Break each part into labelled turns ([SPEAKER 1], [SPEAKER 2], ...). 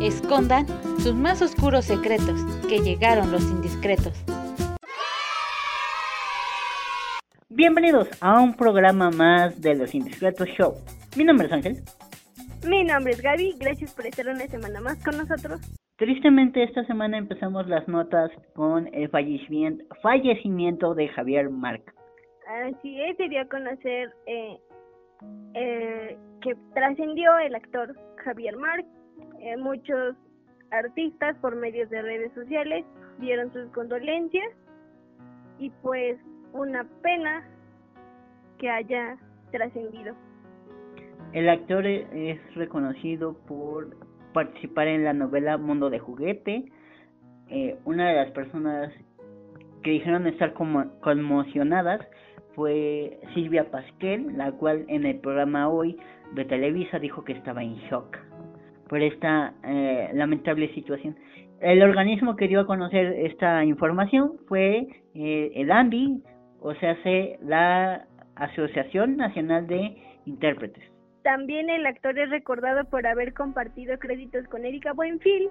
[SPEAKER 1] escondan sus más oscuros secretos, que llegaron los indiscretos.
[SPEAKER 2] Bienvenidos a un programa más de los Indiscretos Show. Mi nombre es Ángel.
[SPEAKER 3] Mi nombre es Gaby, gracias por estar una semana más con nosotros.
[SPEAKER 2] Tristemente esta semana empezamos las notas con el fallecimiento, fallecimiento de Javier Marc.
[SPEAKER 3] Así es, se dio a conocer eh, eh, que trascendió el actor Javier Marc. Eh, muchos artistas por medios de redes sociales dieron sus condolencias y pues una pena que haya trascendido.
[SPEAKER 2] El actor es reconocido por participar en la novela Mundo de Juguete. Eh, una de las personas que dijeron estar como conmocionadas fue Silvia Pasquel, la cual en el programa hoy de Televisa dijo que estaba en shock por esta eh, lamentable situación. El organismo que dio a conocer esta información fue eh, el ANDI, o sea, la Asociación Nacional de Intérpretes.
[SPEAKER 3] También el actor es recordado por haber compartido créditos con Erika Buenfil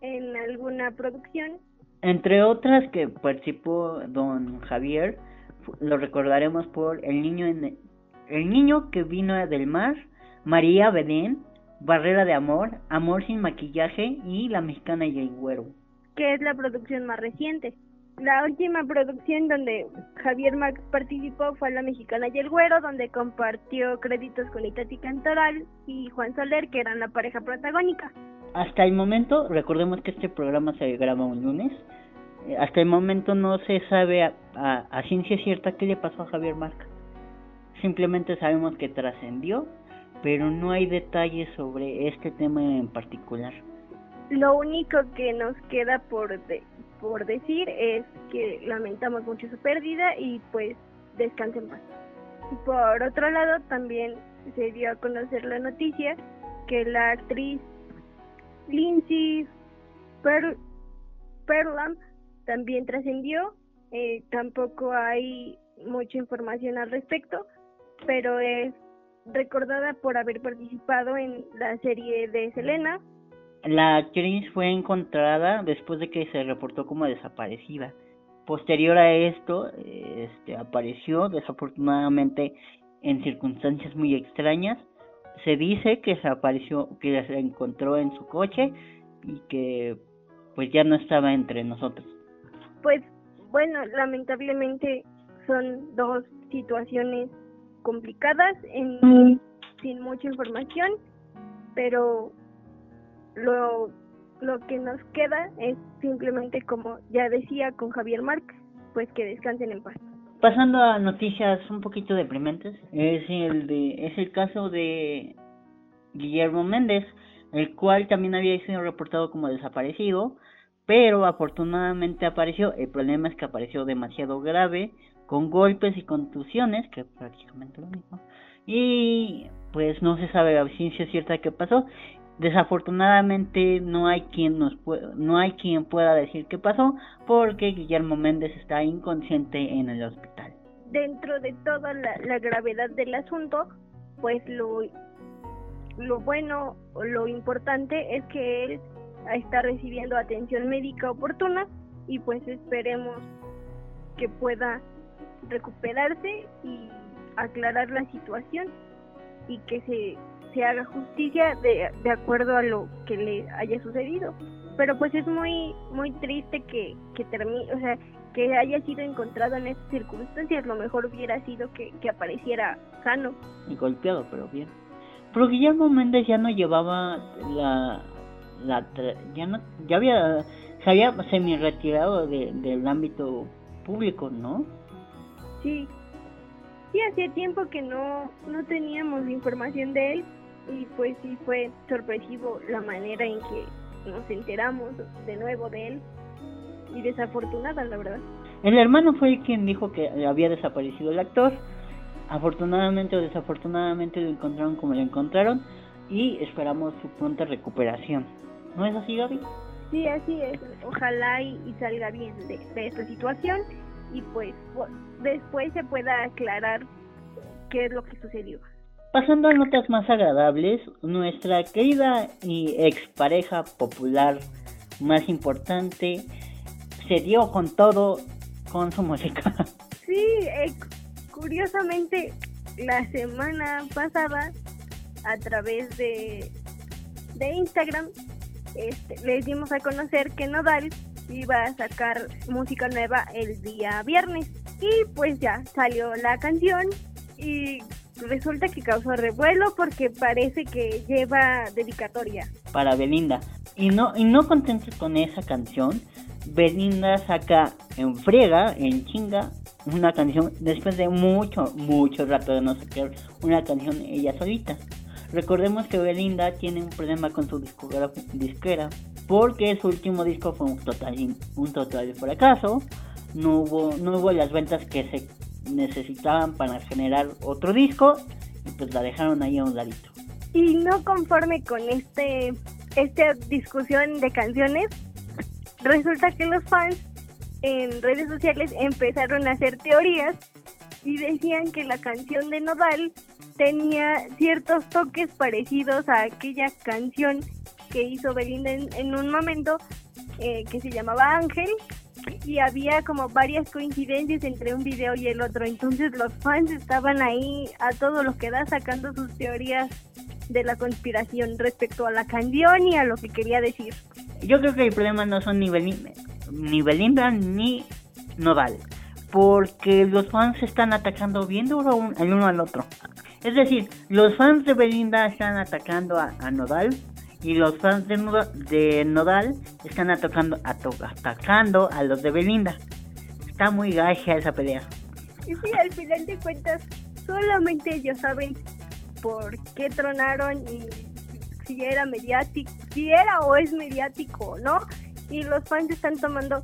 [SPEAKER 3] en alguna producción.
[SPEAKER 2] Entre otras que participó don Javier, lo recordaremos por El niño en el niño que vino del mar, María Bedén, Barrera de amor, Amor sin maquillaje y La mexicana y el güero.
[SPEAKER 3] Que es la producción más reciente. La última producción donde Javier Max participó fue La Mexicana y el Güero, donde compartió créditos con Itati Cantoral y Juan Soler, que eran la pareja protagónica.
[SPEAKER 2] Hasta el momento, recordemos que este programa se graba un lunes, eh, hasta el momento no se sabe a, ciencia cierta qué le pasó a Javier Marca. Simplemente sabemos que trascendió, pero no hay detalles sobre este tema en particular.
[SPEAKER 3] Lo único que nos queda por, por decir es que lamentamos mucho su pérdida y pues descansen más. Por otro lado, también se dio a conocer la noticia que la actriz Lindsay Perlam también trascendió. Eh, tampoco hay mucha información al respecto, pero es recordada por haber participado en la serie de Selena.
[SPEAKER 2] La actriz fue encontrada después de que se reportó como desaparecida. Posterior a esto, este, apareció desafortunadamente en circunstancias muy extrañas. Se dice que se apareció, que se encontró en su coche y que pues ya no estaba entre nosotros.
[SPEAKER 3] Pues bueno, lamentablemente son dos situaciones complicadas sin mucha información, pero lo, lo que nos queda es simplemente como ya decía con Javier Marc, pues que descansen en paz.
[SPEAKER 2] Pasando a noticias un poquito deprimentes, es el es el caso de Guillermo Méndez, el cual también había sido reportado como desaparecido, pero afortunadamente apareció. El problema es que apareció demasiado grave, con golpes y contusiones, que prácticamente lo mismo. Y pues no se sabe a ciencia cierta qué pasó. Desafortunadamente no hay quien nos no hay quien pueda decir qué pasó porque Guillermo Méndez está inconsciente en el hospital.
[SPEAKER 3] Dentro de toda la, gravedad del asunto, pues lo lo bueno o lo importante es que él está recibiendo atención médica oportuna y pues esperemos que pueda recuperarse y aclarar la situación y que se, se haga justicia de, de acuerdo a lo que le haya sucedido. Pero pues es muy muy triste que, que termine, o sea, que haya sido encontrado en estas circunstancias. Lo mejor hubiera sido que, que apareciera sano.
[SPEAKER 2] Y golpeado, pero bien. Pero Guillermo Méndez ya no llevaba la, la ya no ya había se había semi retirado de, del ámbito público, ¿no?
[SPEAKER 3] Sí, sí, hacía tiempo que no, no teníamos información de él y pues sí fue sorpresivo la manera en que nos enteramos de nuevo de él y desafortunada, la verdad.
[SPEAKER 2] El hermano fue quien dijo que había desaparecido el actor. Afortunadamente o desafortunadamente lo encontraron como lo encontraron y esperamos su pronta recuperación. ¿No es así, Gaby?
[SPEAKER 3] Sí, así es. Ojalá y, salga bien de, de esta situación y pues después se pueda aclarar qué es lo que sucedió.
[SPEAKER 2] Pasando a notas más agradables, nuestra querida y expareja popular más importante se dio con todo con su música.
[SPEAKER 3] Sí, eh, curiosamente la semana pasada a través de, de Instagram este, les dimos a conocer que Nodal iba a sacar música nueva el día viernes y pues ya salió la canción y resulta que causó revuelo porque parece que lleva dedicatoria.
[SPEAKER 2] Para Belinda. Y no y no contento con esa canción Belinda saca en friega en chinga una canción después de mucho mucho rato de no sacar una canción ella solita. Recordemos que Belinda tiene un problema con su disquera porque su último disco fue un total un total fracaso no hubo no hubo las ventas que se necesitaban para generar otro disco y pues la dejaron ahí a un ladito.
[SPEAKER 3] Y no conforme con este esta discusión de canciones, resulta que los fans en redes sociales empezaron a hacer teorías y decían que la canción de Nodal tenía ciertos toques parecidos a aquella canción que hizo Belinda en, un momento eh, que se llamaba Ángel y había como varias coincidencias entre un video y el otro. Entonces los fans estaban ahí a todo lo que da sacando sus teorías de la conspiración respecto a la canción y a lo que quería decir.
[SPEAKER 2] Yo creo que el problema no son ni ni, Belinda, ni Nodal, porque los fans están atacando bien duro el uno al otro. Es decir, los fans de Belinda están atacando a Nodal y los fans de, Nodal están atacando, atacando a los de Belinda. Está muy gacha esa pelea.
[SPEAKER 3] Y sí, al final de cuentas, solamente ellos saben por qué tronaron y si era mediático, si era o es mediático o no. Y los fans están tomando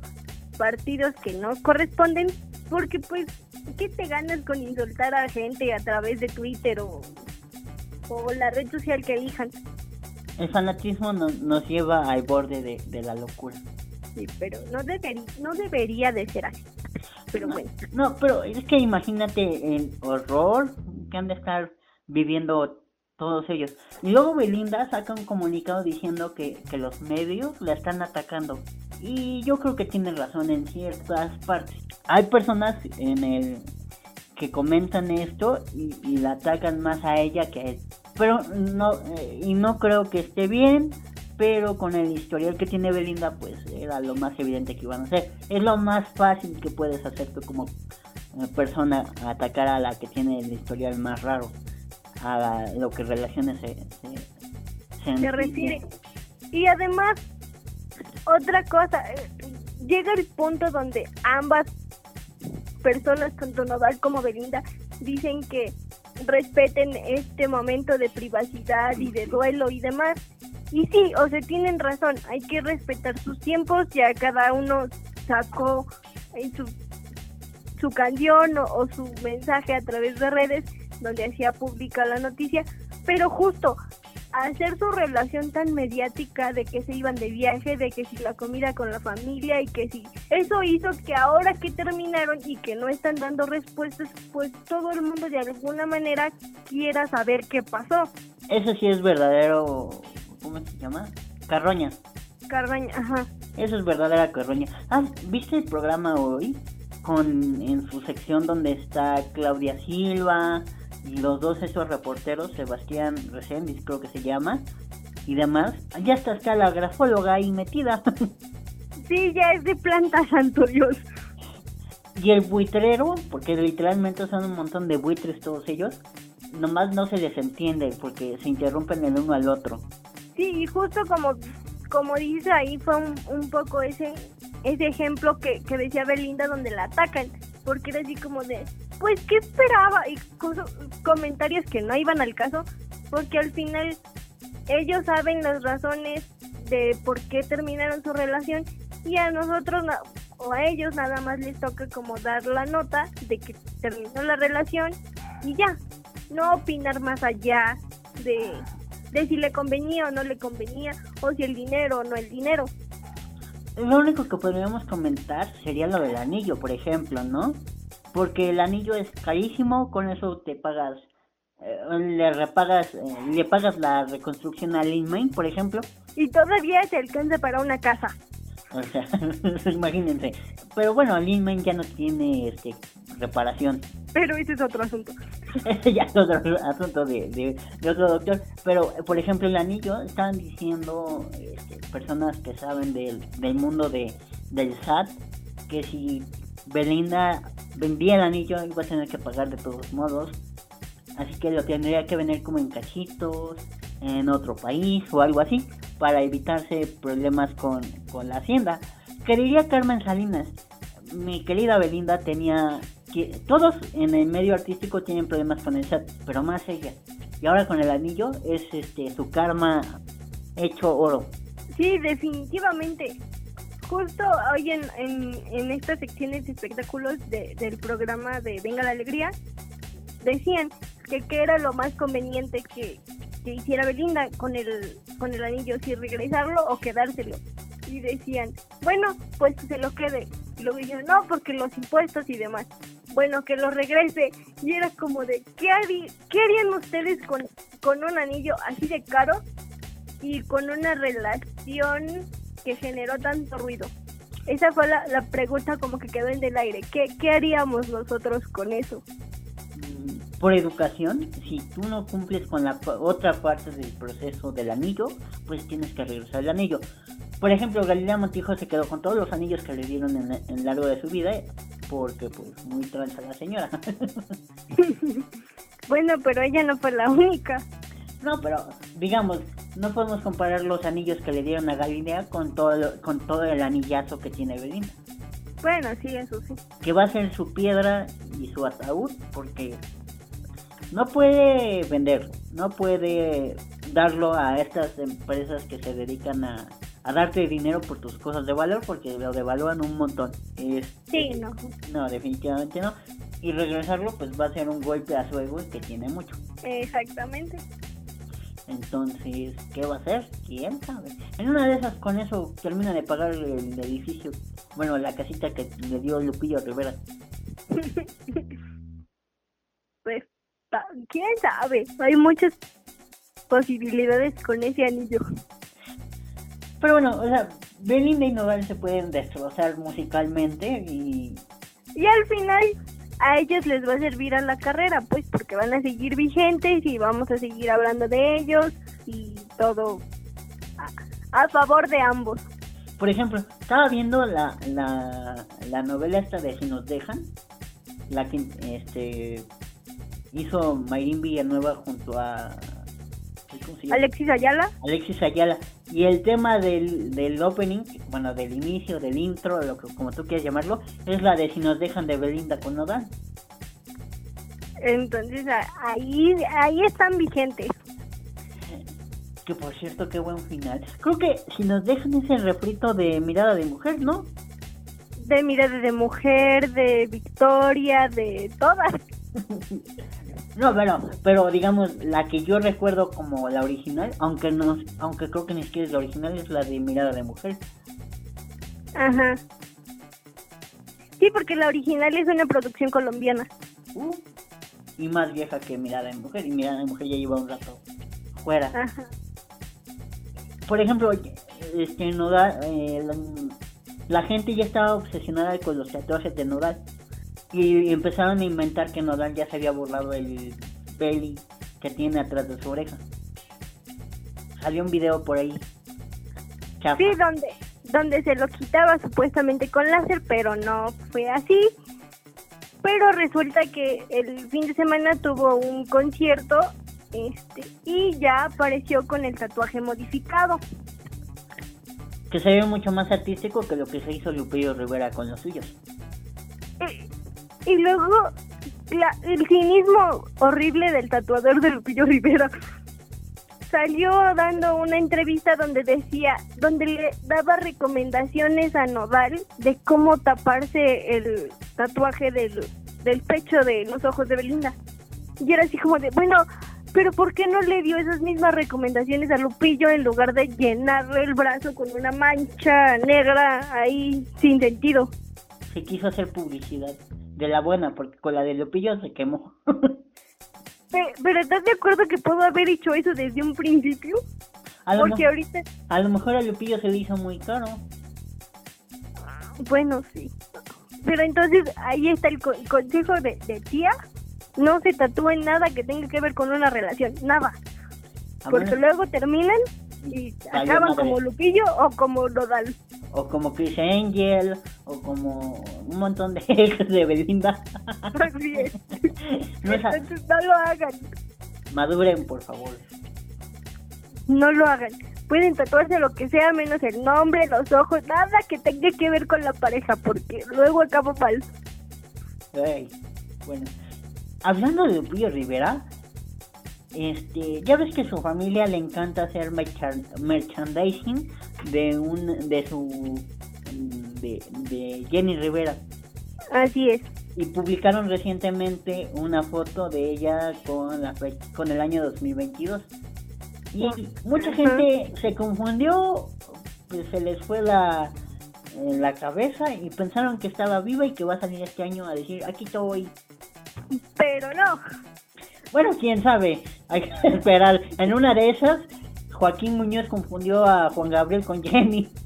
[SPEAKER 3] partidos que no corresponden porque pues, ¿qué te ganas con insultar a gente a través de Twitter o, o la red social que elijan?
[SPEAKER 2] El fanatismo nos lleva al borde de, la locura.
[SPEAKER 3] Sí, pero no, no debería de ser así. Pero
[SPEAKER 2] no,
[SPEAKER 3] bueno.
[SPEAKER 2] No, pero es que imagínate el horror que han de estar viviendo todos ellos. Y luego Belinda saca un comunicado diciendo que, que los medios la están atacando. Y yo creo que tiene razón en ciertas partes. Hay personas en el que comentan esto y, y la atacan más a ella que a él pero no eh, y no creo que esté bien pero con el historial que tiene Belinda pues era lo más evidente que iban a hacer. Es lo más fácil que puedes hacer tú como eh, persona atacar a la que tiene el historial más raro a lo que relaciones se,
[SPEAKER 3] se, refiere. Y además otra cosa eh, llega el punto donde ambas personas tanto Nodal como Belinda dicen que respeten este momento de privacidad y de duelo y demás. Y sí, o sea, tienen razón, hay que respetar sus tiempos, ya cada uno sacó su, su canción o su mensaje a través de redes donde hacía pública la noticia, pero justo hacer su relación tan mediática de que se iban de viaje, de que si la comida con la familia y que si eso hizo que ahora que terminaron y que no están dando respuestas, pues todo el mundo de alguna manera quiera saber qué pasó.
[SPEAKER 2] Eso sí es verdadero, ¿cómo se llama? Carroña.
[SPEAKER 3] Carroña, ajá.
[SPEAKER 2] Eso es verdadera carroña. Ah, ¿viste el programa hoy? Con en su sección donde está Claudia Silva, y los dos esos reporteros, Sebastián Reséndiz creo que se llama, y demás, ya está, está la grafóloga ahí metida.
[SPEAKER 3] Sí, ya es de planta, santo Dios.
[SPEAKER 2] Y el buitrero, porque literalmente son un montón de buitres todos ellos, nomás no se les entiende porque se interrumpen el uno al otro.
[SPEAKER 3] Sí, y justo como, como dice ahí fue un, un poco ese, ese ejemplo que, que decía Belinda donde la atacan, porque era así como de, pues, ¿qué esperaba? Y comentarios que no iban al caso, porque al final ellos saben las razones de por qué terminaron su relación y a nosotros o a ellos nada más les toca como dar la nota de que terminó la relación y ya, no opinar más allá de, de si le convenía o no le convenía o si el dinero o no el dinero.
[SPEAKER 2] Lo único que podríamos comentar sería lo del anillo, por ejemplo, ¿no? Porque el anillo es carísimo, con eso te pagas eh, le repagas, eh, le pagas la reconstrucción a Lin May, por ejemplo.
[SPEAKER 3] Y todavía se alcanza para una casa.
[SPEAKER 2] O sea, imagínense. Pero bueno, Lin May ya no tiene este reparación.
[SPEAKER 3] Pero ese es otro asunto.
[SPEAKER 2] Ese ya es otro asunto de, de, otro doctor. Pero, por ejemplo, el anillo, estaban diciendo este, personas que saben del, del mundo de, del SAT que si Belinda vendía el anillo iba a tener que pagar de todos modos. Así que lo tendría que vender como en cachitos, en otro país o algo así, para evitarse problemas con, con la hacienda. Quería Carmen Salinas, mi querida Belinda tenía que todos en el medio artístico tienen problemas con el SAT, pero más ella. Y ahora con el anillo es este su karma hecho oro.
[SPEAKER 3] Sí, definitivamente. Justo hoy en, en, estas secciones de espectáculos del programa de Venga la Alegría, decían que qué era lo más conveniente que, que hiciera Belinda con el, con el anillo, si regresarlo o quedárselo. Y decían, bueno, pues se lo quede. Y luego dijeron, no, porque los impuestos y demás. Bueno, que lo regrese. Y era como de, ¿qué, qué harían ustedes con, con un anillo así de caro y con una relación que generó tanto ruido? Esa fue la, la pregunta como que quedó en el aire. ¿Qué, ¿Qué haríamos nosotros con eso?
[SPEAKER 2] Mm, por educación, si tú no cumples con la otra parte del proceso del anillo, pues tienes que regresar el anillo. Por ejemplo, Galilea Montijo se quedó con todos los anillos que le dieron en, en largo de su vida, porque pues muy transa la señora.
[SPEAKER 3] bueno, pero ella no fue la única.
[SPEAKER 2] No, pero digamos, no podemos comparar los anillos que le dieron a Galilea con todo, con todo el anillazo que tiene Belinda.
[SPEAKER 3] Bueno, sí, eso sí.
[SPEAKER 2] Que va a ser su piedra y su ataúd, porque no puede vender, no puede darlo a estas empresas que se dedican a, a darte dinero por tus cosas de valor porque lo devalúan un montón.
[SPEAKER 3] sí, no.
[SPEAKER 2] No, definitivamente no. Y regresarlo pues va a ser un golpe a su ego que tiene mucho.
[SPEAKER 3] Exactamente.
[SPEAKER 2] Entonces, ¿qué va a hacer? ¿Quién sabe? En una de esas con eso termina de pagar el edificio, bueno, la casita que le dio Lupillo Rivera.
[SPEAKER 3] pues, ¿quién sabe? Hay muchas posibilidades con ese anillo.
[SPEAKER 2] Pero bueno, o sea, Belinda y Nodal se pueden destrozar musicalmente y...
[SPEAKER 3] Y al final a ellos les va a servir a la carrera, pues porque van a seguir vigentes y vamos a seguir hablando de ellos y todo a, favor de ambos.
[SPEAKER 2] Por ejemplo, estaba viendo la, la, la novela esta de Si nos dejan, la que este hizo Mayrin Villanueva junto a
[SPEAKER 3] Alexis Ayala.
[SPEAKER 2] Alexis Ayala. Y el tema del, del opening, bueno, del inicio, del intro, lo que, como tú quieras llamarlo, es la de si nos dejan de Belinda con Nodal.
[SPEAKER 3] Entonces ahí, ahí están vigentes.
[SPEAKER 2] Que por cierto, qué buen final. Creo que si nos dejan ese refrito de mirada de mujer, ¿no?
[SPEAKER 3] De mirada de mujer, de Victoria, de todas.
[SPEAKER 2] No, pero, pero digamos, la que yo recuerdo como la original, aunque no, aunque creo que ni siquiera es la original, es la de Mirada de Mujer.
[SPEAKER 3] Ajá. Sí, porque la original es una producción colombiana.
[SPEAKER 2] Uh, y más vieja que Mirada de Mujer, y Mirada de Mujer ya lleva un rato fuera. Ajá. Por ejemplo, este Nodal, eh, la, la gente ya estaba obsesionada con los tatuajes de Nodal y empezaron a inventar que Nodal ya se había burlado el belly que tiene atrás de su oreja. Salió un video por ahí.
[SPEAKER 3] Sí, donde, donde se lo quitaba supuestamente con láser, pero no fue así. Pero resulta que el fin de semana tuvo un concierto este y ya apareció con el tatuaje modificado.
[SPEAKER 2] Que se ve mucho más artístico que lo que se hizo Lupillo Rivera con los suyos.
[SPEAKER 3] Eh, y luego el cinismo horrible del tatuador de Lupillo Rivera salió dando una entrevista donde decía, donde le daba recomendaciones a Nodal de cómo taparse el tatuaje del, del pecho de los ojos de Belinda. Y era así como de, bueno, pero ¿por qué no le dio esas mismas recomendaciones a Lupillo en lugar de llenarle el brazo con una mancha negra ahí sin sentido?
[SPEAKER 2] Se quiso hacer publicidad de la buena, porque con la de Lupillo se quemó.
[SPEAKER 3] pero ¿estás de acuerdo que puedo haber hecho eso desde un principio?
[SPEAKER 2] A lo,
[SPEAKER 3] Porque ahorita,
[SPEAKER 2] a lo mejor a Lupillo se le hizo muy caro.
[SPEAKER 3] bueno, sí. Pero entonces ahí está el, co- el consejo de, de tía. No se tatúen nada que tenga que ver con una relación, nada.
[SPEAKER 2] A
[SPEAKER 3] Porque luego terminan y acaban
[SPEAKER 2] madre.
[SPEAKER 3] como Lupillo o como Nodal.
[SPEAKER 2] O como Chris Angel, o como un montón de ex de Belinda.
[SPEAKER 3] Es.
[SPEAKER 2] no es a-
[SPEAKER 3] Entonces no lo hagan,
[SPEAKER 2] Maduren, por favor.
[SPEAKER 3] no lo hagan. Pueden tatuarse lo que sea menos el nombre, los ojos, nada que tenga que ver con la pareja, porque luego acaba mal.
[SPEAKER 2] Bueno, hablando de Lupillo Rivera, este, ya ves que su familia le encanta hacer merchan- merchandising de un de su de, de Jenny Rivera
[SPEAKER 3] Así es.
[SPEAKER 2] y publicaron recientemente una foto de ella con la con el año 2022 y mucha gente se confundió pues se les fue la eh, la cabeza y pensaron que estaba viva y que va a salir este año a decir aquí estoy
[SPEAKER 3] Pero no.
[SPEAKER 2] Bueno, quién sabe, hay que esperar. En una de esas, Joaquín Muñoz confundió a Juan Gabriel con Jenny.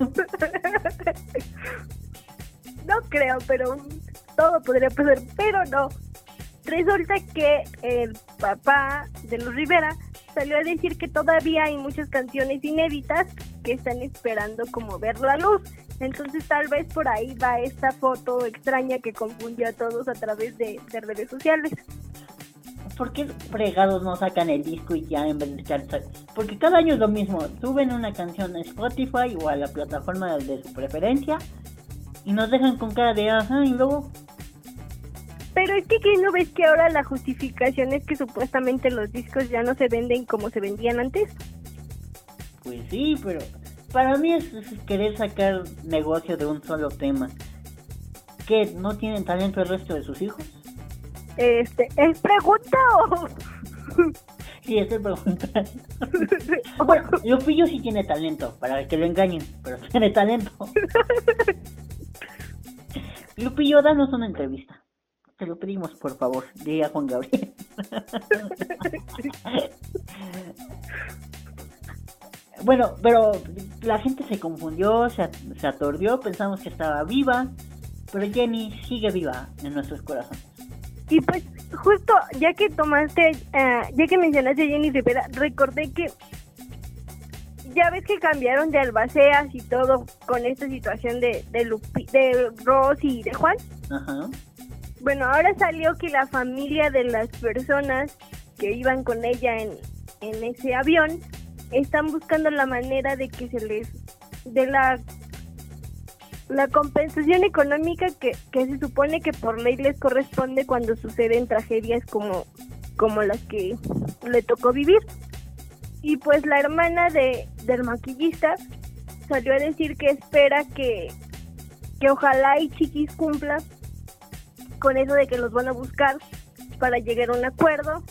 [SPEAKER 3] No creo, pero todo podría pasar, pero no. Resulta que el papá de los Rivera salió a decir que todavía hay muchas canciones inéditas que están esperando como ver la luz. Entonces tal vez por ahí va esta foto extraña que confundió a todos a través de, de redes sociales.
[SPEAKER 2] ¿Por qué fregados no sacan el disco y ya en vez de echar... Porque cada año es lo mismo. Suben una canción a Spotify o a la plataforma de su preferencia y nos dejan con cara de ajá y luego...
[SPEAKER 3] Pero es que ¿qué no ves que ahora la justificación es que supuestamente los discos ya no se venden como se vendían antes?
[SPEAKER 2] Pues sí, pero para mí es, es querer sacar negocio de un solo tema. ¿Qué? ¿No tienen talento el resto de sus hijos?
[SPEAKER 3] Este, ¿es pregunta o...?
[SPEAKER 2] Sí, estoy preguntando. Bueno, Lupillo sí tiene talento, para que lo engañen, pero tiene talento. Lupillo, danos una entrevista. Te lo pedimos, por favor, diría Juan Gabriel. bueno, pero la gente se confundió, se, se atordió, pensamos que estaba viva, pero Jenny sigue viva en nuestros corazones.
[SPEAKER 3] Y pues justo ya que tomaste, eh, ya que mencionaste a Jenny Rivera, recordé que ya ves que cambiaron de albaceas y todo con esta situación de de, Lupi- de Rosy y de Juan.
[SPEAKER 2] Ajá.
[SPEAKER 3] Bueno, ahora salió que la familia de las personas que iban con ella en, en ese avión están buscando la manera de que se les de la la compensación económica que, que se supone que por ley les corresponde cuando suceden tragedias como como las que le tocó vivir y pues la hermana de del maquillista salió a decir que espera que que ojalá y Chiquis cumpla con eso de que los van a buscar para llegar a un acuerdo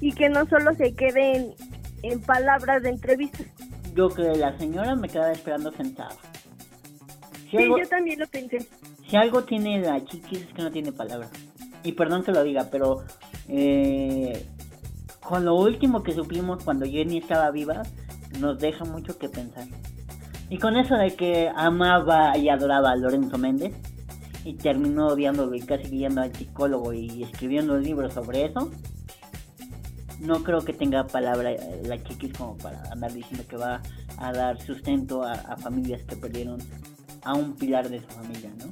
[SPEAKER 3] y que no solo se queden en palabras de entrevistas.
[SPEAKER 2] Yo que la señora me quedaba esperando sentada. Si
[SPEAKER 3] Sí,
[SPEAKER 2] algo,
[SPEAKER 3] yo también lo pensé.
[SPEAKER 2] si algo tiene la chiquis es que no tiene palabra. Y perdón que lo diga, pero eh, con lo último que supimos cuando Jenny estaba viva, nos deja mucho que pensar. Y con eso de que amaba y adoraba a Lorenzo Méndez y terminó odiándolo y casi yendo al psicólogo y escribiendo un libro sobre eso, no creo que tenga palabra eh, la chiquis como para andar diciendo que va a dar sustento a, a familias que perdieron a un pilar de su familia, ¿no?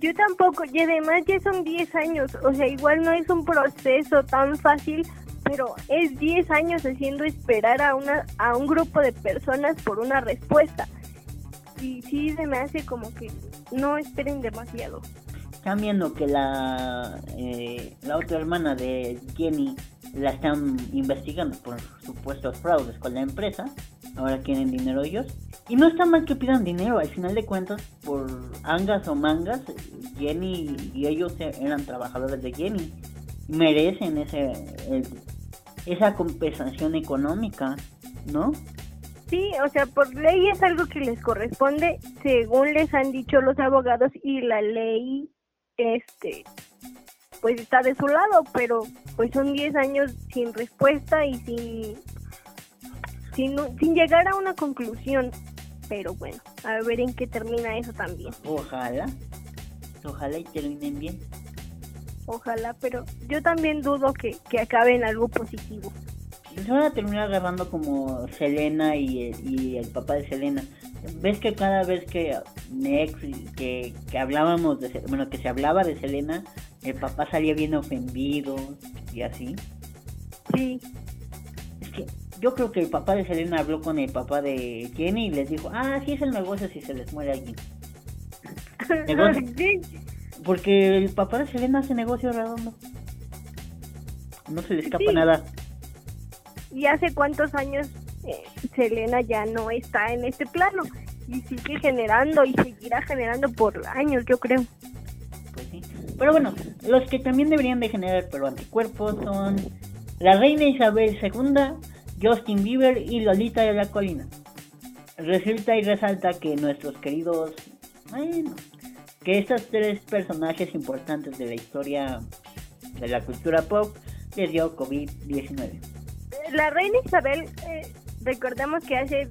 [SPEAKER 3] Yo tampoco, y además ya son 10 años, o sea, igual no es un proceso tan fácil, pero es 10 años haciendo esperar a una a un grupo de personas por una respuesta. Y sí se me hace como que no esperen demasiado.
[SPEAKER 2] Están viendo que la, eh, la otra hermana de Jenny la están investigando por supuestos fraudes con la empresa. Ahora quieren dinero ellos. Y no está mal que pidan dinero. Al final de cuentas, por angas o mangas, Jenny y ellos e- eran trabajadores de Jenny. Merecen ese, esa compensación económica, ¿no?
[SPEAKER 3] Sí, o sea, por ley es algo que les corresponde, según les han dicho los abogados y la ley, este, pues está de su lado, pero pues son 10 años sin respuesta y sin, sin, sin llegar a una conclusión. Pero bueno, a ver en qué termina eso también.
[SPEAKER 2] Ojalá, ojalá y terminen bien.
[SPEAKER 3] Ojalá, pero yo también dudo que, que acabe en algo positivo.
[SPEAKER 2] Se van a terminar grabando como Selena y, y el papá de Selena. ¿Ves que cada vez que Nex, que, que hablábamos de, bueno, que se hablaba de Selena, el papá salía bien ofendido y así?
[SPEAKER 3] Sí.
[SPEAKER 2] Es que yo creo que el papá de Selena habló con el papá de Jenny y les dijo, ah, sí es el negocio si se les muere alguien.
[SPEAKER 3] Sí.
[SPEAKER 2] Porque el papá de Selena hace negocio redondo. No se le escapa
[SPEAKER 3] Sí.
[SPEAKER 2] nada.
[SPEAKER 3] ¿Y hace cuántos años eh, Selena ya no está en este plano? Y sigue generando y seguirá generando por años, yo creo.
[SPEAKER 2] Pues sí. Pero bueno, los que también deberían de generar pero anticuerpos son la reina Isabel II, Justin Bieber y Lolita de la Colina. Resulta y resalta que nuestros queridos, bueno, que estos tres personajes importantes de la historia de la cultura pop les dio COVID-19.
[SPEAKER 3] La reina Isabel, eh, recordemos que hace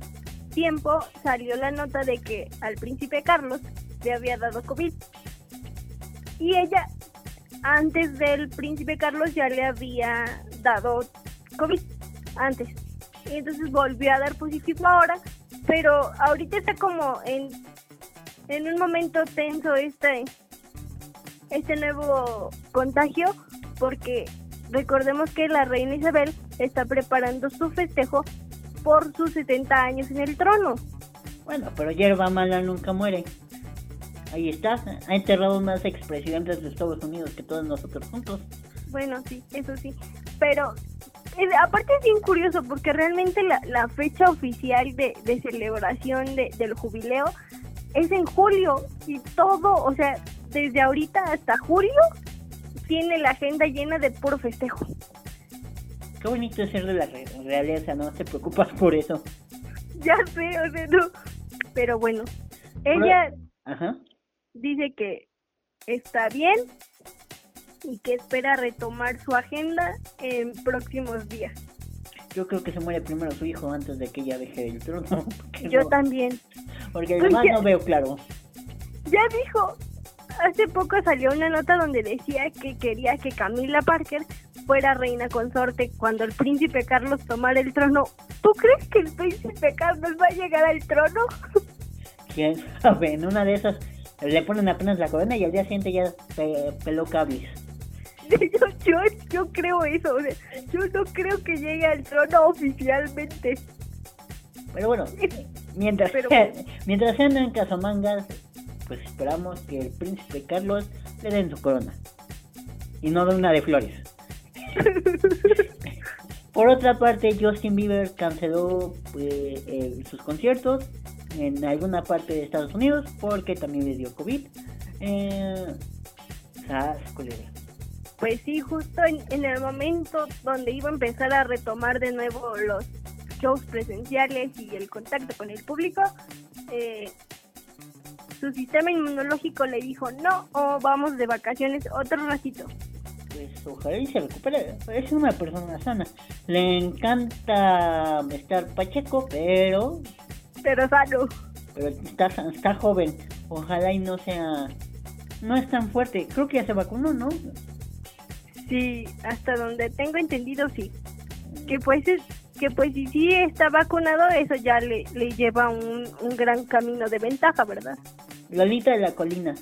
[SPEAKER 3] tiempo salió la nota de que al príncipe Carlos le había dado COVID. Y ella, antes del príncipe Carlos, ya le había dado COVID. Antes. Y entonces volvió a dar positivo ahora. Pero ahorita está como en, en un momento tenso este, este nuevo contagio. Porque recordemos que la reina Isabel está preparando su festejo por sus 70 años en el trono.
[SPEAKER 2] Bueno, pero hierba mala nunca muere. Ahí está, ha enterrado más expresidentes de Estados Unidos que todos nosotros juntos.
[SPEAKER 3] Bueno, sí, eso sí. Pero eh, aparte es bien curioso porque realmente la, la fecha oficial de, de celebración de- del jubileo es en julio y todo, o sea, desde ahorita hasta julio tiene la agenda llena de puro festejo.
[SPEAKER 2] Qué bonito es ser de la re- realeza, no te preocupas por eso.
[SPEAKER 3] Ya sé, o sea, no. Pero bueno, ella
[SPEAKER 2] Ajá.
[SPEAKER 3] dice que está bien y que espera retomar su agenda en próximos días.
[SPEAKER 2] Yo creo que se muere primero su hijo antes de que ella deje el trono.
[SPEAKER 3] Yo
[SPEAKER 2] no-
[SPEAKER 3] también.
[SPEAKER 2] porque
[SPEAKER 3] Pues
[SPEAKER 2] además no veo claro.
[SPEAKER 3] Ya dijo, hace poco salió una nota donde decía que quería que Camila Parker fuera reina consorte cuando el príncipe Carlos tomara el trono. ¿Tú crees que el príncipe Carlos va a llegar al trono?
[SPEAKER 2] Quién sabe, en una de esas le ponen apenas la corona y al día siguiente ya pe- peló cables.
[SPEAKER 3] Yo, yo, yo creo eso, o sea, yo no creo que llegue al trono oficialmente.
[SPEAKER 2] Pero bueno, mientras,
[SPEAKER 3] Pero-
[SPEAKER 2] mientras se andan en casamangas, pues esperamos que el príncipe Carlos le den su corona. Y no de una de flores. Por otra parte, Justin Bieber canceló pues, sus conciertos en alguna parte de Estados Unidos porque también le dio COVID. Eh, culebra.
[SPEAKER 3] Pues sí, justo en, el momento donde iba a empezar a retomar de nuevo los shows presenciales y el contacto con el público, eh, su sistema inmunológico le dijo no o vamos de vacaciones otro ratito.
[SPEAKER 2] Pues ojalá y se recupere. Es una persona sana. Le encanta estar pacheco, pero
[SPEAKER 3] Pero sano.
[SPEAKER 2] pero está, está joven. Ojalá y no sea. No es tan fuerte. Creo que ya se vacunó, ¿no?
[SPEAKER 3] Sí, hasta donde tengo entendido sí. Que pues es, que pues si sí está vacunado, eso ya le, le lleva un, un gran camino de ventaja, ¿verdad?
[SPEAKER 2] Lolita de la colina.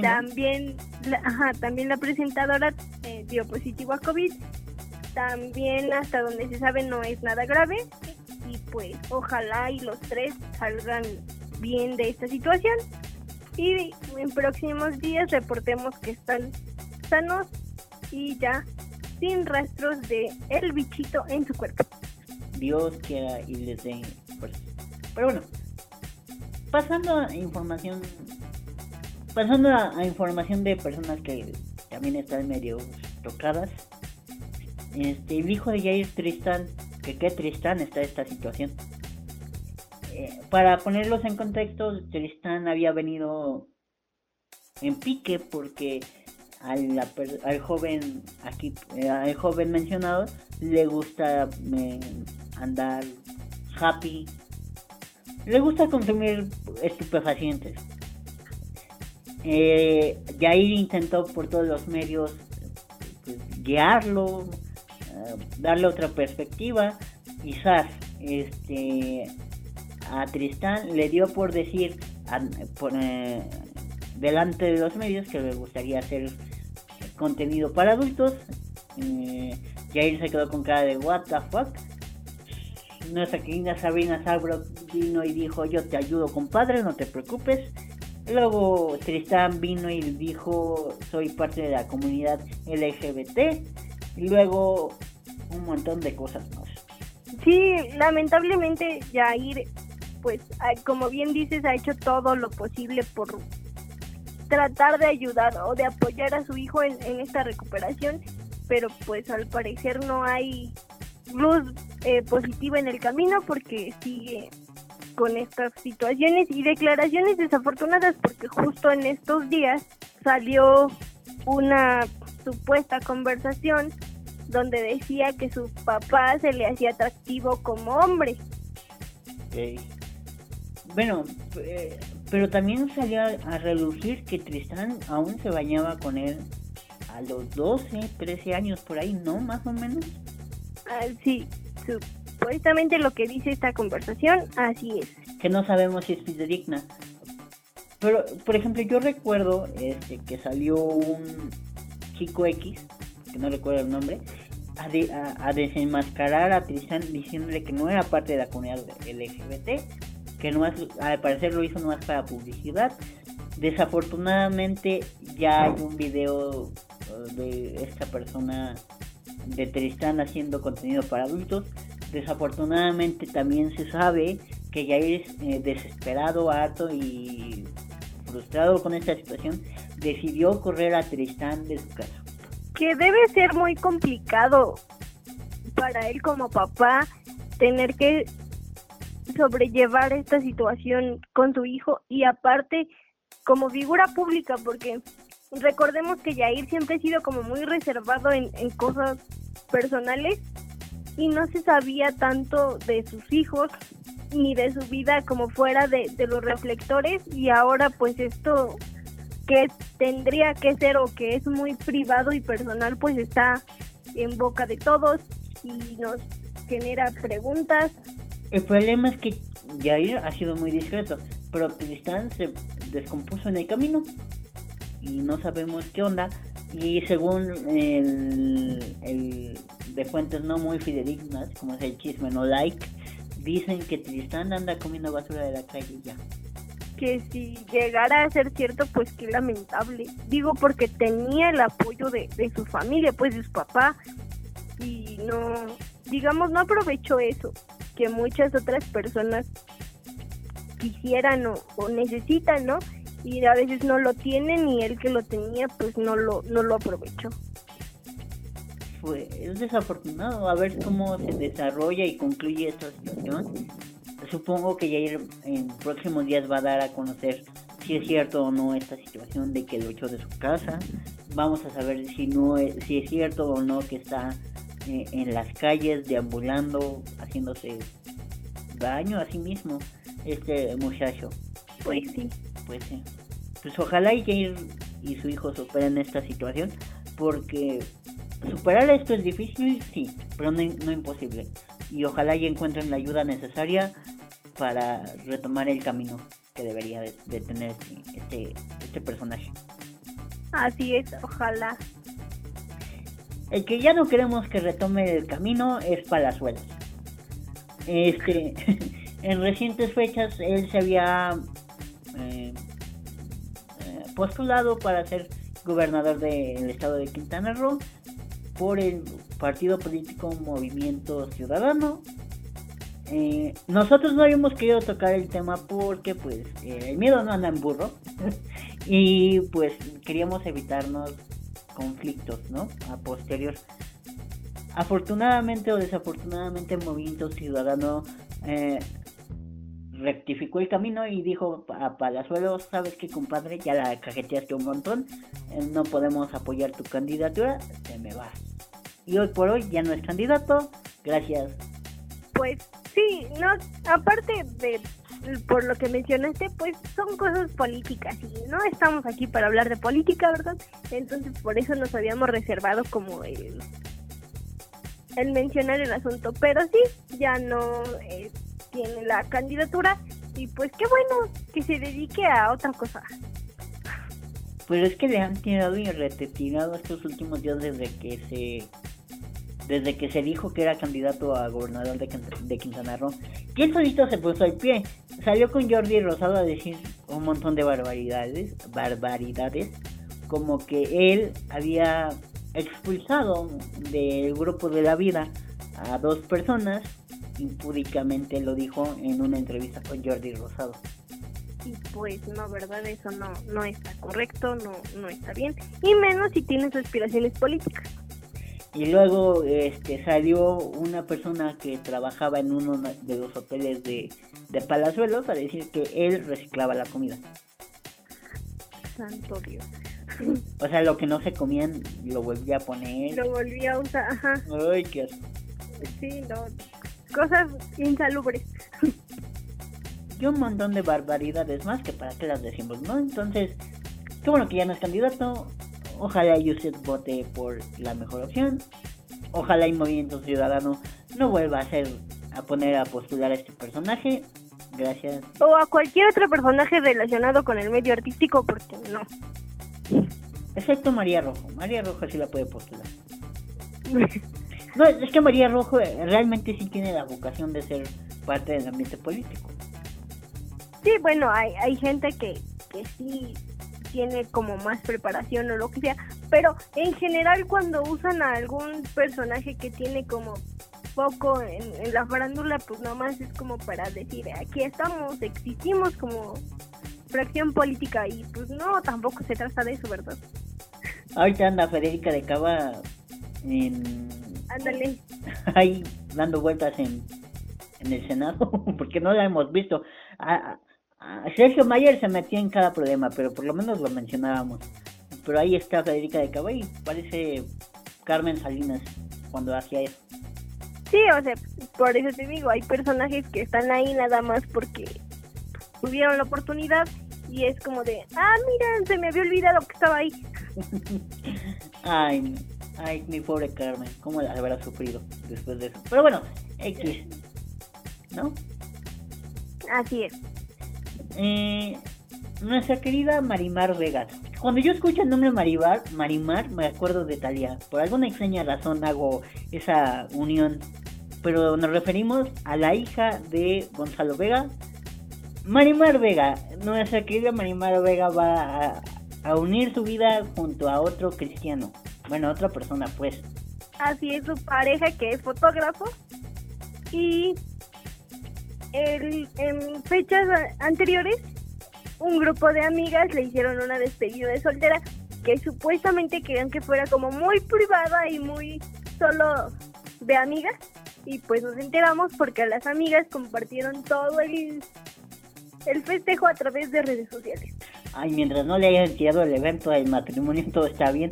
[SPEAKER 3] También, la, ajá, también la presentadora eh, dio positivo a COVID. También hasta donde se sabe no es nada grave. Y pues ojalá y los tres salgan bien de esta situación. Y en próximos días reportemos que están sanos y ya sin rastros de el bichito en su cuerpo.
[SPEAKER 2] Dios quiera y les dé fuerza. Pero bueno, pasando a información, pasando a, información de personas que también están medio tocadas. Este, el hijo de Jair Tristan, que qué Tristan está esta situación. Eh, para ponerlos en contexto, Tristan había venido en pique porque al, al joven aquí eh, al joven mencionado le gusta eh, andar happy le gusta consumir estupefacientes eh, Jair intentó por todos los medios pues, guiarlo eh, darle otra perspectiva quizás este a Tristán le dio por decir por, delante de los medios que le gustaría hacer contenido para adultos. Eh, Jair se quedó con cara de what the fuck. Nuestra querida Sabrina Sabro vino y dijo yo te ayudo compadre, no te preocupes. Luego Tristán vino y dijo soy parte de la comunidad LGBT. Y luego un montón de cosas más.
[SPEAKER 3] Sí, lamentablemente Jair, pues como bien dices, ha hecho todo lo posible por tratar de ayudar o de apoyar a su hijo en, esta recuperación, pero pues al parecer no hay luz eh, positiva en el camino porque sigue con estas situaciones y declaraciones desafortunadas porque justo en estos días salió una supuesta conversación donde decía que su papá se le hacía atractivo como hombre.
[SPEAKER 2] Bueno, eh, pero también salió a, relucir que Tristán aún se bañaba con él a los 12, 13 años por ahí, ¿no? Más o menos.
[SPEAKER 3] Ah, sí, supuestamente lo que dice esta conversación, así es.
[SPEAKER 2] Que no sabemos si es fidedigna. Pero, por ejemplo, yo recuerdo este, que salió un chico X, que no recuerdo el nombre, a, a desenmascarar a Tristán diciéndole que no era parte de la comunidad LGBT que no al parecer lo hizo no más para publicidad. Desafortunadamente ya hay un video uh, de esta persona de Tristán haciendo contenido para adultos. Desafortunadamente también se sabe que es eh, desesperado, harto y frustrado con esta situación, decidió correr a Tristán de su casa.
[SPEAKER 3] Que debe ser muy complicado para él como papá tener que sobrellevar esta situación con su hijo y aparte como figura pública porque recordemos que Yair siempre ha sido como muy reservado en, cosas personales y no se sabía tanto de sus hijos ni de su vida como fuera de, de los reflectores y ahora pues esto que tendría que ser o que es muy privado y personal pues está en boca de todos y nos genera preguntas
[SPEAKER 2] el problema es que Jair ha sido muy discreto, pero Tristán se descompuso en el camino y no sabemos qué onda. Y según el, de fuentes no muy fidedignas, como es el chisme no like, dicen que Tristán anda comiendo basura de la calle ya.
[SPEAKER 3] Que si llegara a ser cierto, pues qué lamentable. Digo porque tenía el apoyo de, de su familia, pues de su papá. Y no, digamos, no aprovechó eso que muchas otras personas quisieran o, necesitan, ¿no? Y a veces no lo tienen y el que lo tenía pues no lo, no lo aprovechó.
[SPEAKER 2] Fue, es desafortunado a ver cómo se desarrolla y concluye esta situación. Supongo que ya en próximos días va a dar a conocer si es cierto o no esta situación de que lo echó de su casa. Vamos a saber si no es, si es cierto o no que está eh, en las calles deambulando, haciéndose daño a sí mismo este muchacho.
[SPEAKER 3] Pues sí.
[SPEAKER 2] Pues. Pues ojalá y Jair y su hijo superen esta situación, porque superar esto es difícil, sí, pero no, imposible. Y ojalá y encuentren la ayuda necesaria para retomar el camino que debería de, de tener este, este personaje.
[SPEAKER 3] Así es, ojalá.
[SPEAKER 2] El que ya no queremos que retome el camino es Palazuelos. Este, en recientes fechas él se había eh, eh, postulado para ser gobernador del estado de Quintana Roo por el partido político Movimiento Ciudadano. Eh, nosotros no habíamos querido tocar el tema porque pues el miedo no anda en burro y pues queríamos evitarnos conflictos, ¿no? A posterior. Afortunadamente o desafortunadamente movimiento ciudadano eh, rectificó el camino y dijo a Palazuelos, sabes qué compadre, ya la cajeteaste un montón, eh, no podemos apoyar tu candidatura, te me vas. Y hoy por hoy ya no es candidato, gracias.
[SPEAKER 3] Pues sí, no, aparte de por lo que mencionaste, pues son cosas políticas y no estamos aquí para hablar de política, ¿verdad? Entonces por eso nos habíamos reservado como el, el mencionar el asunto, pero sí, ya no eh, tiene la candidatura y pues qué bueno que se dedique a otra cosa.
[SPEAKER 2] Pero es que le han tirado y retirado estos últimos días desde que se desde que se dijo que era candidato a gobernador de, de Quintana Roo. Y él solito se puso al pie. Salió con Jordi Rosado a decir un montón de barbaridades, barbaridades, como que él había expulsado del grupo de la vida a dos personas impúdicamente lo dijo en una entrevista con Jordi Rosado.
[SPEAKER 3] Y pues no, ¿verdad? Eso no, no está correcto, no, no está bien. Y menos si tienes aspiraciones políticas.
[SPEAKER 2] Y luego este, salió una persona que trabajaba en uno de los hoteles de, de Palazuelos a decir que él reciclaba la comida.
[SPEAKER 3] Santo Dios.
[SPEAKER 2] O sea, lo que no se comían lo volvía a poner.
[SPEAKER 3] Lo volvía a usar, ajá.
[SPEAKER 2] Ay, qué asco.
[SPEAKER 3] Sí, no, cosas insalubres.
[SPEAKER 2] Y un montón de barbaridades más que para qué las decimos, ¿no? Entonces, qué bueno que ya no es candidato. Ojalá y usted vote por la mejor opción. Ojalá y Movimiento Ciudadano no vuelva a hacer a poner a postular a este personaje. Gracias.
[SPEAKER 3] O a cualquier otro personaje relacionado con el medio artístico, porque no.
[SPEAKER 2] Excepto María Rojo. María Rojo sí la puede postular. No, es que María Rojo eh, realmente sí tiene la vocación de ser parte del ambiente político.
[SPEAKER 3] Sí, bueno, hay, hay gente que, que sí tiene como más preparación o lo que sea, pero en general cuando usan a algún personaje que tiene como poco en, la farándula, pues nomás es como para decir, aquí estamos, existimos como fracción política y pues no, tampoco se trata de eso, ¿verdad?
[SPEAKER 2] Ahorita anda Federica de Cava en
[SPEAKER 3] Ándale.
[SPEAKER 2] Ahí dando vueltas en, en el Senado, porque no la hemos visto. A, Sergio Mayer se metía en cada problema, pero por lo menos lo mencionábamos. Pero ahí está Federica de Cabay, parece Carmen Salinas cuando hacía eso.
[SPEAKER 3] Sí, o sea, por eso te digo, hay personajes que están ahí nada más porque tuvieron la oportunidad y es como de, ah, mira, se me había olvidado que estaba ahí.
[SPEAKER 2] Ay, Ay, mi pobre Carmen, cómo la habrá sufrido después de eso. Pero bueno, X, ¿no?
[SPEAKER 3] Así es.
[SPEAKER 2] Eh, nuestra querida Marimar Vega. Cuando yo escucho el nombre Marimar, Marimar, me acuerdo de Talia. Por alguna extraña razón hago esa unión. Pero nos referimos a la hija de Gonzalo Vega. Marimar Vega, nuestra querida Marimar Vega va a, a unir su vida junto a otro cristiano. Bueno, otra persona, pues.
[SPEAKER 3] Así es, su pareja que es fotógrafo. Y el, en fechas anteriores, un grupo de amigas le hicieron una despedida de soltera que supuestamente querían que fuera como muy privada y muy solo de amigas. Y pues nos enteramos porque las amigas compartieron todo el, el festejo a través de redes sociales.
[SPEAKER 2] Ay, mientras no le hayan tirado el evento del matrimonio, todo está bien.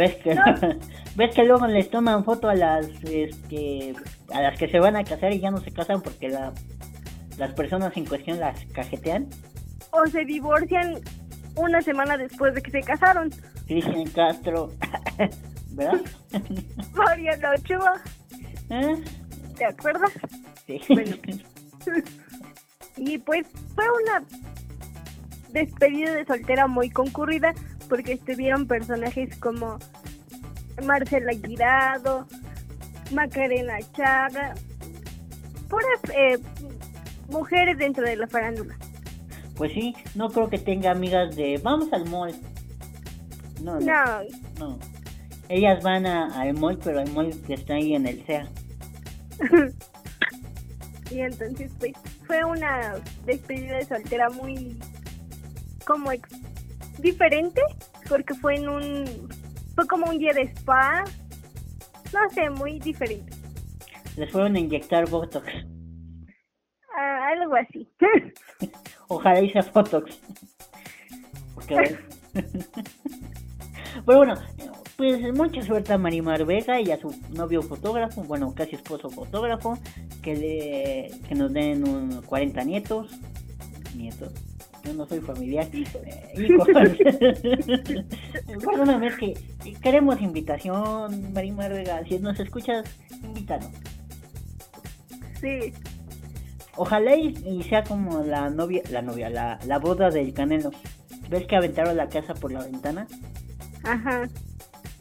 [SPEAKER 2] ¿Ves que, ¿Ves que luego les toman foto a las este, a las que se van a casar y ya no se casan porque la, las personas en cuestión las cajetean?
[SPEAKER 3] O se divorcian una semana después de que se casaron.
[SPEAKER 2] Cristian Castro, ¿verdad?
[SPEAKER 3] Mariana Ochoa. ¿Eh? ¿Te acuerdas?
[SPEAKER 2] Sí.
[SPEAKER 3] y pues fue una despedida de soltera muy concurrida porque estuvieron personajes como Marcela Guirado, Macarena Chaga, puras eh, mujeres dentro de la farándula.
[SPEAKER 2] Pues sí, no creo que tenga amigas de vamos al mall. No, no. no. Ellas van a, al mall, pero el mall que está ahí en el SEA.
[SPEAKER 3] y entonces, pues, fue una despedida de soltera muy como diferente porque fue en un fue como un día de spa no sé muy diferente
[SPEAKER 2] les fueron a inyectar botox
[SPEAKER 3] ah, algo así.
[SPEAKER 2] Ojalá hice. Porque... Pero bueno, pues mucha suerte a Marimar Vega y a su novio fotógrafo, bueno, casi esposo fotógrafo, que le que nos den un 40 nietos. Nietos. Yo no soy familiar. Eh. Perdóname, es que queremos invitación, Marimar Vega. Si nos escuchas, invítanos.
[SPEAKER 3] Sí.
[SPEAKER 2] Ojalá y, sea como la novia, la novia, la, la boda del Canelo. ¿Ves que aventaron la casa por la ventana?
[SPEAKER 3] Ajá.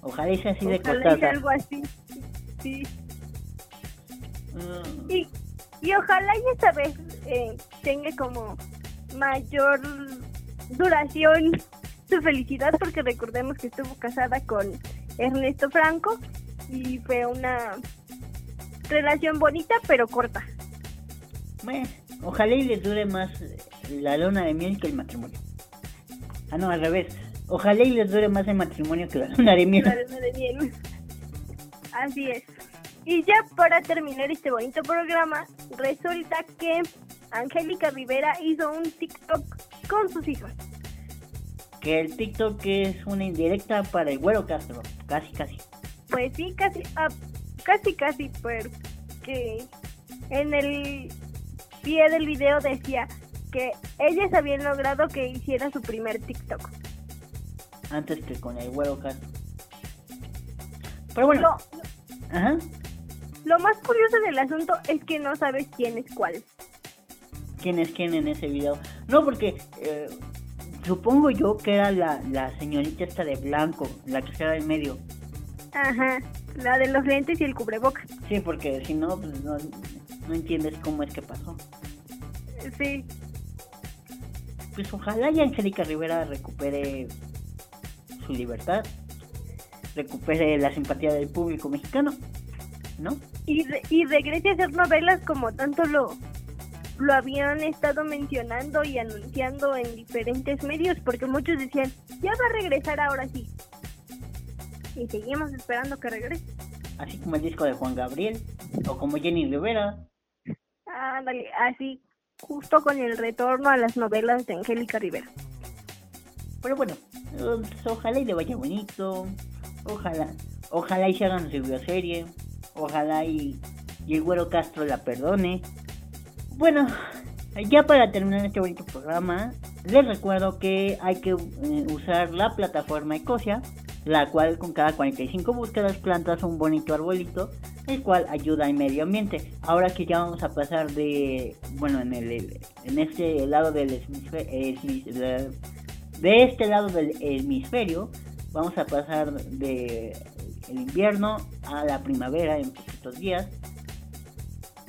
[SPEAKER 2] Ojalá sea así de
[SPEAKER 3] Ojalá sea algo así. Sí.
[SPEAKER 2] Mm.
[SPEAKER 3] Y, y ojalá y esta vez eh, tenga como mayor duración su felicidad porque recordemos que estuvo casada con Ernesto Franco y fue una relación bonita pero corta.
[SPEAKER 2] Bueno, ojalá y les dure más la luna de miel que el matrimonio. Ah, no, al revés. Ojalá y les dure más el matrimonio que la luna de miel.
[SPEAKER 3] La luna de miel. Así es. Y ya para terminar este bonito programa, resulta que Angélica Rivera hizo un TikTok con sus hijos.
[SPEAKER 2] Que el TikTok es una indirecta para el güero Castro. Casi, casi.
[SPEAKER 3] Pues sí, casi, ah, casi, casi, porque en el pie del video decía que ellas habían logrado que hiciera su primer TikTok.
[SPEAKER 2] Antes que con el güero Castro. Pero bueno.
[SPEAKER 3] Lo,
[SPEAKER 2] Ajá.
[SPEAKER 3] lo más curioso del asunto es que no sabes quién es cuál.
[SPEAKER 2] Quién es quién en ese video. No, porque eh, supongo yo que era la, la señorita esta de blanco, la que estaba en medio.
[SPEAKER 3] Ajá, la de los lentes y el cubrebocas.
[SPEAKER 2] Sí, porque si no, pues no, no entiendes cómo es que pasó.
[SPEAKER 3] Sí,
[SPEAKER 2] Pues ojalá y Angélica Rivera recupere su libertad, recupere la simpatía del público mexicano, ¿no?
[SPEAKER 3] y, re- y regrese a hacer novelas como tanto lo, lo habían estado mencionando y anunciando en diferentes medios, porque muchos decían, ya va a regresar ahora sí. Y seguimos esperando que regrese.
[SPEAKER 2] Así como el disco de Juan Gabriel, o como Jenny Rivera.
[SPEAKER 3] Ándale, así, justo con el retorno a las novelas de Angélica Rivera.
[SPEAKER 2] Pero bueno, pues, ojalá y le vaya bonito, ojalá, ojalá y se hagan su bioserie, ojalá y, y el güero Castro la perdone. Bueno, ya para terminar este bonito programa, les recuerdo que hay que eh, usar la plataforma Ecosia, la cual con cada 45 búsquedas plantas un bonito arbolito, el cual ayuda al medio ambiente. Ahora que ya vamos a pasar de, bueno, en el en este lado del hemisferio, de este lado del hemisferio vamos a pasar de el invierno a la primavera en poquitos días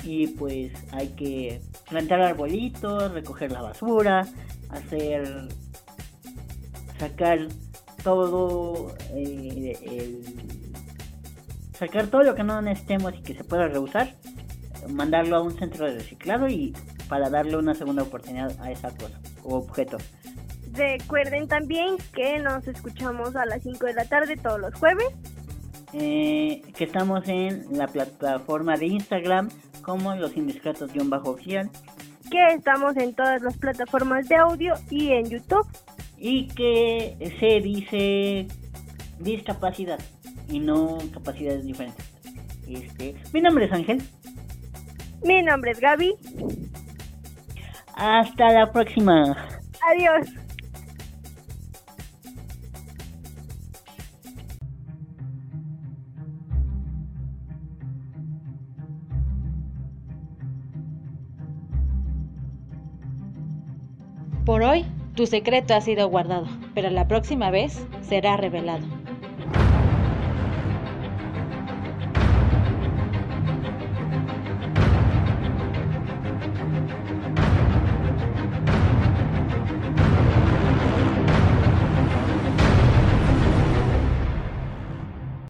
[SPEAKER 2] y pues hay que plantar arbolitos, recoger la basura, hacer sacar todo eh, el sacar todo lo que no necesitemos y que se pueda reusar, mandarlo a un centro de reciclado y para darle una segunda oportunidad a esa cosa o objeto.
[SPEAKER 3] Recuerden también que nos escuchamos a las 5 de la tarde todos los jueves.
[SPEAKER 2] Eh, que estamos en la plataforma de Instagram como los indiscretos-oficial
[SPEAKER 3] que estamos en todas las plataformas de audio y en YouTube.
[SPEAKER 2] y que se dice discapacidad y no capacidades diferentes. Este, mi nombre es Ángel.
[SPEAKER 3] Mi nombre es Gaby.
[SPEAKER 2] Hasta la próxima.
[SPEAKER 3] Adiós.
[SPEAKER 1] Por hoy, tu secreto ha sido guardado, pero la próxima vez será revelado.